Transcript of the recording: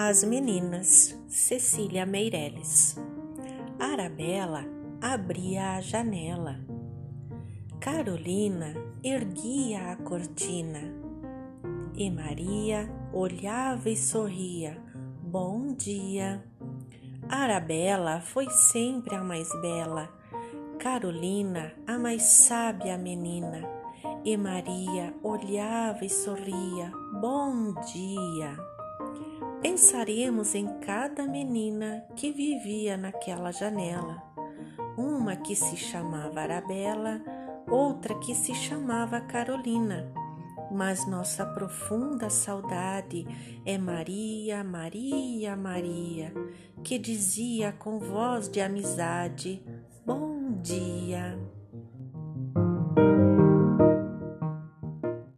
As meninas, Cecília Meireles. Arabella abria a janela. Carolina erguia a cortina. E Maria olhava e sorria. Bom dia. Arabella foi sempre a mais bela. Carolina, a mais sábia menina. E Maria olhava e sorria. Bom dia pensaremos em cada menina que vivia naquela janela. Uma que se chamava Arabella, outra que se chamava Carolina. Mas nossa profunda saudade é Maria, Maria, Maria, que dizia com voz de amizade: Bom dia.